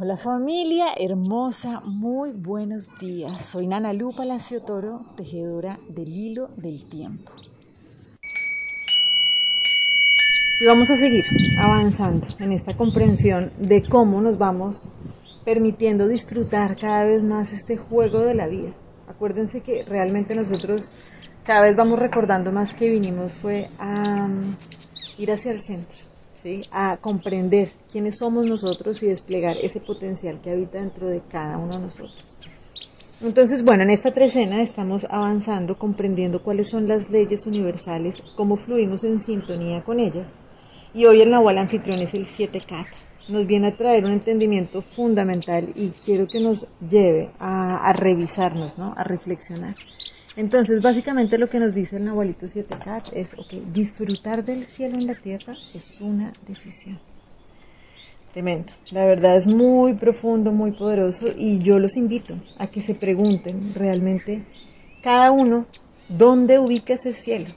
Hola familia hermosa, muy buenos días. Soy Nana Lu Palacio Toro, tejedora del hilo del tiempo. Y vamos a seguir avanzando en esta comprensión de cómo nos vamos permitiendo disfrutar cada vez más este juego de la vida. Acuérdense que realmente nosotros cada vez vamos recordando más que vinimos fue a mm, ir hacia el centro a comprender quiénes somos nosotros y desplegar ese potencial que habita dentro de cada uno de nosotros. Entonces, bueno, en esta trecena estamos avanzando, comprendiendo cuáles son las leyes universales, cómo fluimos en sintonía con ellas. Y hoy el Nahual Anfitrión es el 7 Cat. Nos viene a traer un entendimiento fundamental y quiero que nos lleve a, a revisarnos, ¿no? a reflexionar. Entonces, básicamente lo que nos dice el Nahualito 7K es, ok, disfrutar del cielo en la tierra es una decisión. Tremendo. La verdad es muy profundo, muy poderoso y yo los invito a que se pregunten realmente cada uno dónde ubica ese cielo.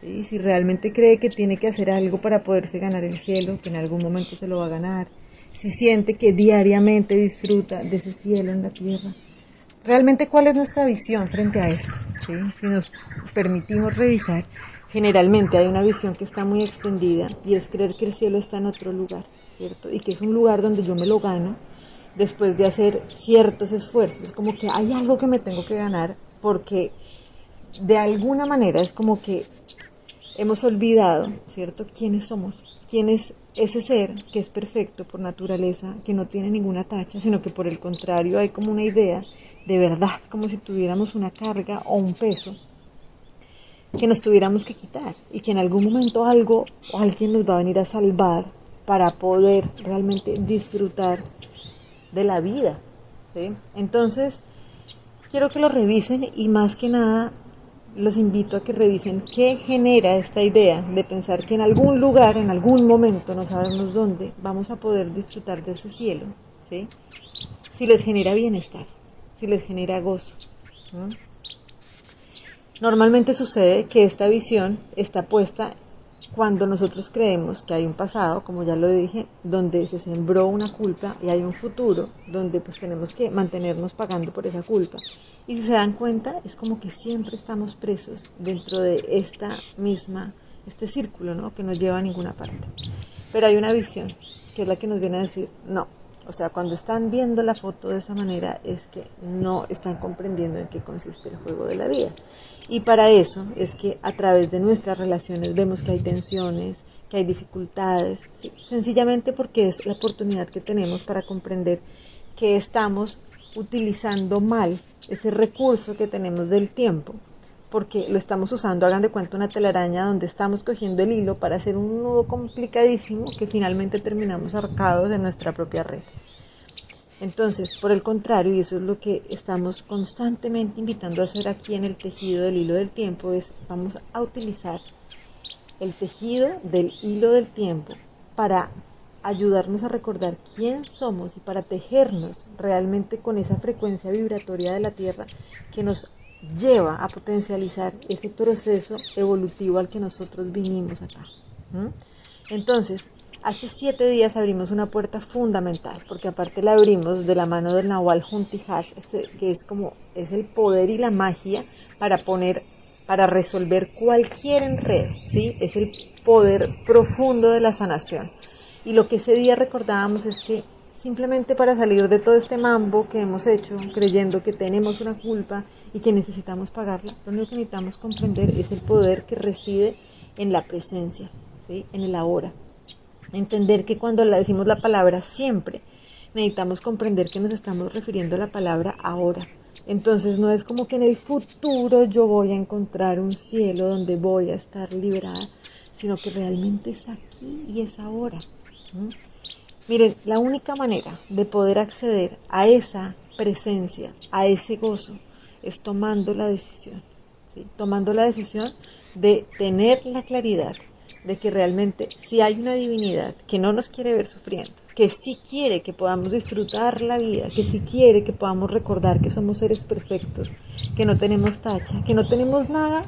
Si realmente cree que tiene que hacer algo para poderse ganar el cielo, que en algún momento se lo va a ganar. Si siente que diariamente disfruta de ese cielo en la tierra realmente cuál es nuestra visión frente a esto. Si nos permitimos revisar, generalmente hay una visión que está muy extendida y es creer que el cielo está en otro lugar, ¿cierto? Y que es un lugar donde yo me lo gano después de hacer ciertos esfuerzos. Es como que hay algo que me tengo que ganar porque de alguna manera es como que hemos olvidado, ¿cierto?, quiénes somos, quién es ese ser que es perfecto por naturaleza, que no tiene ninguna tacha, sino que por el contrario hay como una idea de verdad, como si tuviéramos una carga o un peso que nos tuviéramos que quitar y que en algún momento algo o alguien nos va a venir a salvar para poder realmente disfrutar de la vida. Entonces, quiero que lo revisen y más que nada los invito a que revisen qué genera esta idea de pensar que en algún lugar, en algún momento, no sabemos dónde, vamos a poder disfrutar de ese cielo, ¿sí? si les genera bienestar si les genera gozo. Normalmente sucede que esta visión está puesta cuando nosotros creemos que hay un pasado, como ya lo dije, donde se sembró una culpa y hay un futuro donde pues tenemos que mantenernos pagando por esa culpa. Y si se dan cuenta, es como que siempre estamos presos dentro de esta misma, este círculo, ¿no? Que no lleva a ninguna parte. Pero hay una visión, que es la que nos viene a decir, no, o sea, cuando están viendo la foto de esa manera es que no están comprendiendo en qué consiste el juego de la vida. Y para eso es que a través de nuestras relaciones vemos que hay tensiones, que hay dificultades, sencillamente porque es la oportunidad que tenemos para comprender que estamos utilizando mal ese recurso que tenemos del tiempo porque lo estamos usando, hagan de cuenta una telaraña donde estamos cogiendo el hilo para hacer un nudo complicadísimo que finalmente terminamos arcados de nuestra propia red. Entonces, por el contrario, y eso es lo que estamos constantemente invitando a hacer aquí en el tejido del hilo del tiempo, es vamos a utilizar el tejido del hilo del tiempo para ayudarnos a recordar quién somos y para tejernos realmente con esa frecuencia vibratoria de la Tierra que nos lleva a potencializar ese proceso evolutivo al que nosotros vinimos acá. Entonces, hace siete días abrimos una puerta fundamental, porque aparte la abrimos de la mano del Nahual Juntihash, este, que es como es el poder y la magia para poner, para resolver cualquier enredo, ¿sí? Es el poder profundo de la sanación. Y lo que ese día recordábamos es que simplemente para salir de todo este mambo que hemos hecho, creyendo que tenemos una culpa y que necesitamos pagarla, lo único que necesitamos comprender es el poder que reside en la presencia, en el ahora. Entender que cuando decimos la palabra siempre, necesitamos comprender que nos estamos refiriendo a la palabra ahora. Entonces no es como que en el futuro yo voy a encontrar un cielo donde voy a estar liberada, sino que realmente es aquí y es ahora. Miren, la única manera de poder acceder a esa presencia, a ese gozo, es tomando la decisión, tomando la decisión de tener la claridad de que realmente si hay una divinidad que no nos quiere ver sufriendo, que sí quiere que podamos disfrutar la vida, que sí quiere que podamos recordar que somos seres perfectos, que no tenemos tacha, que no tenemos nada,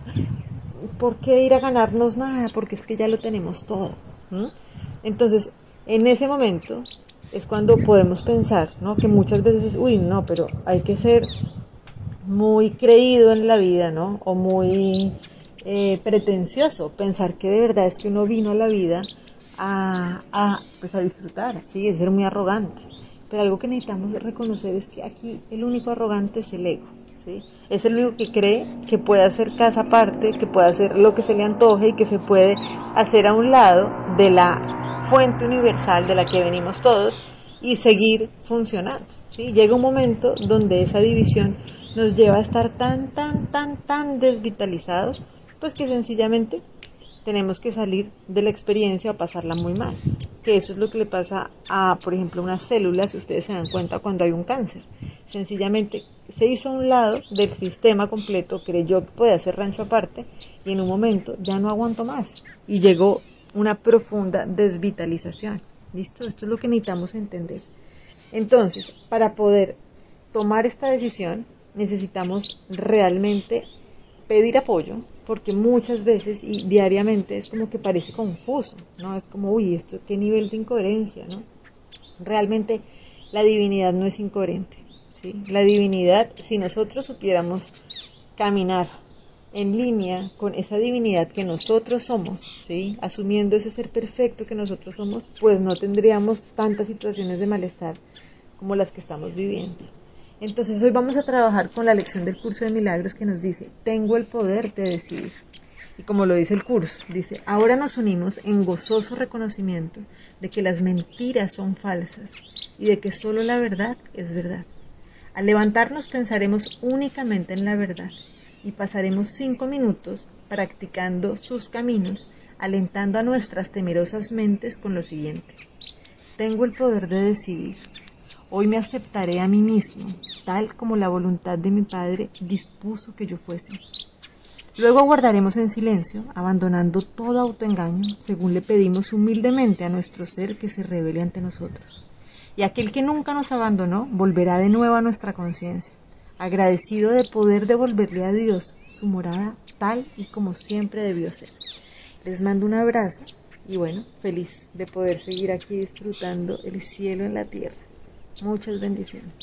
¿por qué ir a ganarnos nada? Porque es que ya lo tenemos todo. Entonces, en ese momento es cuando podemos pensar, ¿no? Que muchas veces, uy, no, pero hay que ser muy creído en la vida, ¿no? O muy eh, pretencioso, pensar que de verdad es que uno vino a la vida a, a, pues a disfrutar, ¿sí? Es ser muy arrogante. Pero algo que necesitamos reconocer es que aquí el único arrogante es el ego. ¿sí? Es el único que cree que puede hacer casa aparte, que puede hacer lo que se le antoje y que se puede hacer a un lado de la fuente universal de la que venimos todos y seguir funcionando. ¿sí? Llega un momento donde esa división nos lleva a estar tan, tan, tan, tan desvitalizados, pues que sencillamente tenemos que salir de la experiencia o pasarla muy mal. Que eso es lo que le pasa a, por ejemplo, una célula, si ustedes se dan cuenta, cuando hay un cáncer. Sencillamente se hizo a un lado del sistema completo, creyó que podía hacer rancho aparte y en un momento ya no aguantó más y llegó una profunda desvitalización. ¿Listo? Esto es lo que necesitamos entender. Entonces, para poder tomar esta decisión, necesitamos realmente pedir apoyo, porque muchas veces y diariamente es como que parece confuso, ¿no? Es como, uy, esto qué nivel de incoherencia, ¿no? Realmente la divinidad no es incoherente, ¿sí? La divinidad, si nosotros supiéramos caminar en línea con esa divinidad que nosotros somos, ¿sí? Asumiendo ese ser perfecto que nosotros somos, pues no tendríamos tantas situaciones de malestar como las que estamos viviendo. Entonces hoy vamos a trabajar con la lección del curso de milagros que nos dice, tengo el poder de decidir. Y como lo dice el curso, dice, ahora nos unimos en gozoso reconocimiento de que las mentiras son falsas y de que solo la verdad es verdad. Al levantarnos pensaremos únicamente en la verdad y pasaremos cinco minutos practicando sus caminos, alentando a nuestras temerosas mentes con lo siguiente. Tengo el poder de decidir. Hoy me aceptaré a mí mismo, tal como la voluntad de mi Padre dispuso que yo fuese. Luego guardaremos en silencio, abandonando todo autoengaño, según le pedimos humildemente a nuestro ser que se revele ante nosotros. Y aquel que nunca nos abandonó volverá de nuevo a nuestra conciencia, agradecido de poder devolverle a Dios su morada tal y como siempre debió ser. Les mando un abrazo y bueno, feliz de poder seguir aquí disfrutando el cielo en la tierra. Muchas bendiciones.